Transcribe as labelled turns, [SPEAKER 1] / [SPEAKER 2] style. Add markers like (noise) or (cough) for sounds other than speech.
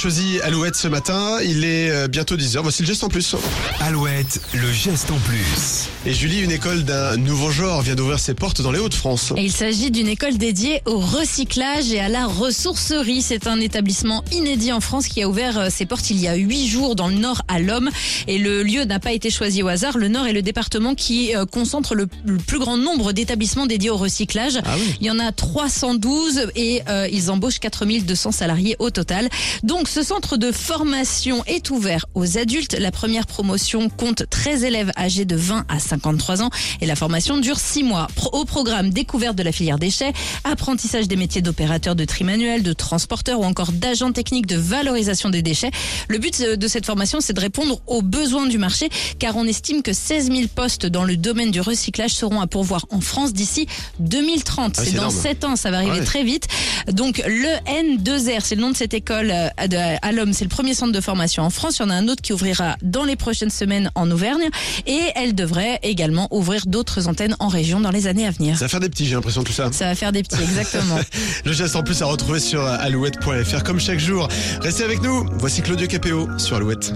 [SPEAKER 1] Choisi Alouette ce matin, il est euh, bientôt 10h, voici le geste en plus.
[SPEAKER 2] Alouette, le geste en plus.
[SPEAKER 1] Et Julie, une école d'un nouveau genre vient d'ouvrir ses portes dans les Hauts-de-France.
[SPEAKER 3] Et il s'agit d'une école dédiée au recyclage et à la ressourcerie. C'est un établissement inédit en France qui a ouvert euh, ses portes il y a huit jours dans le Nord à l'Homme. Et le lieu n'a pas été choisi au hasard. Le Nord est le département qui euh, concentre le, le plus grand nombre d'établissements dédiés au recyclage.
[SPEAKER 1] Ah oui.
[SPEAKER 3] Il y en a 312 et euh, ils embauchent 4200 salariés au total. Donc ce centre de formation est ouvert aux adultes. La première promotion compte 13 élèves âgés de 20 à 53 ans et la formation dure 6 mois. Au programme découverte de la filière déchets, apprentissage des métiers d'opérateur de tri manuel, de transporteur ou encore d'agent technique de valorisation des déchets. Le but euh, de cette formation, c'est de répondre aux besoins du marché car on estime que 16 000 postes dans le domaine du recyclage seront à pourvoir en France d'ici 2030.
[SPEAKER 1] Ah, c'est
[SPEAKER 3] dans
[SPEAKER 1] énorme.
[SPEAKER 3] 7 ans, ça va arriver
[SPEAKER 1] Ouais.
[SPEAKER 3] très vite. Donc le N2R, c'est le nom de cette école euh, de- à l'homme, c'est le premier centre de formation en France. Il y en a un autre qui ouvrira dans les prochaines semaines en Auvergne et elle devrait également ouvrir d'autres antennes en région dans les années à venir.
[SPEAKER 1] Ça va faire des petits, j'ai l'impression tout ça.
[SPEAKER 3] Ça va faire des petits, exactement. (laughs)
[SPEAKER 1] Le geste en plus à retrouver sur alouette.fr comme chaque jour. Restez avec nous, voici Claudio Capéo sur Alouette.